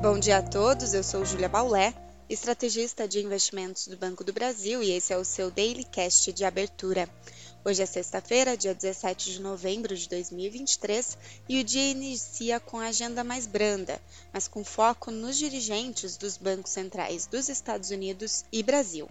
Bom dia a todos, eu sou Júlia Baulé, estrategista de investimentos do Banco do Brasil e esse é o seu Daily Cast de abertura. Hoje é sexta-feira, dia 17 de novembro de 2023 e o dia inicia com a agenda mais branda, mas com foco nos dirigentes dos bancos centrais dos Estados Unidos e Brasil.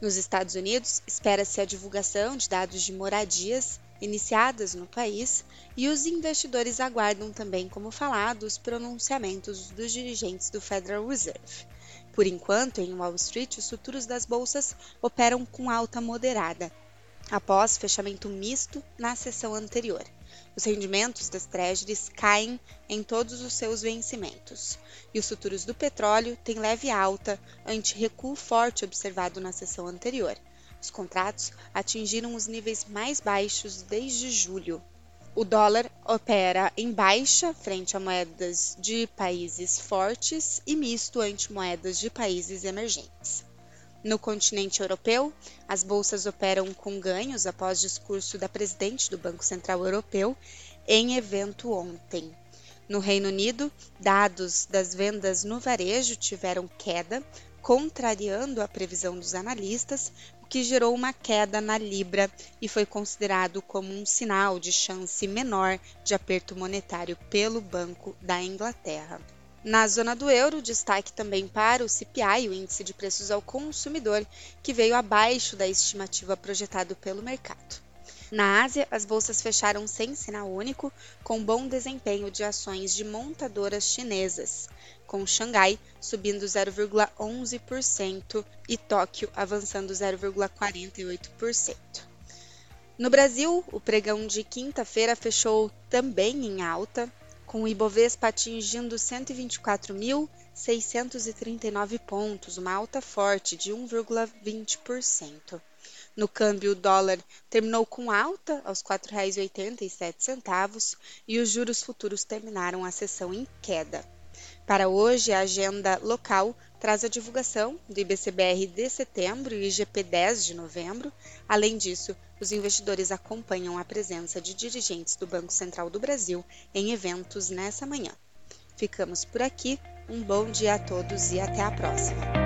Nos Estados Unidos, espera-se a divulgação de dados de moradias iniciadas no país e os investidores aguardam também, como falado, os pronunciamentos dos dirigentes do Federal Reserve. Por enquanto, em Wall Street, os futuros das bolsas operam com alta moderada, após fechamento misto na sessão anterior. Os rendimentos das treasuries caem em todos os seus vencimentos, e os futuros do petróleo têm leve alta ante recuo forte observado na sessão anterior. Os contratos atingiram os níveis mais baixos desde julho. O dólar opera em baixa frente a moedas de países fortes e misto ante moedas de países emergentes. No continente europeu, as bolsas operam com ganhos após discurso da presidente do Banco Central Europeu em evento ontem. No Reino Unido, dados das vendas no varejo tiveram queda, contrariando a previsão dos analistas, que gerou uma queda na libra e foi considerado como um sinal de chance menor de aperto monetário pelo Banco da Inglaterra. Na zona do euro, destaque também para o CPI, o índice de preços ao consumidor, que veio abaixo da estimativa projetado pelo mercado. Na Ásia, as bolsas fecharam sem sinal único, com bom desempenho de ações de montadoras chinesas, com Xangai subindo 0,11% e Tóquio avançando 0,48%. No Brasil, o pregão de quinta-feira fechou também em alta, com o Ibovespa atingindo 124.639 pontos, uma alta forte de 1,20%. No câmbio, o dólar terminou com alta aos R$ 4,87 e os juros futuros terminaram a sessão em queda. Para hoje, a agenda local traz a divulgação do IBCBR de setembro e IGP-10 de novembro. Além disso, os investidores acompanham a presença de dirigentes do Banco Central do Brasil em eventos nessa manhã. Ficamos por aqui, um bom dia a todos e até a próxima!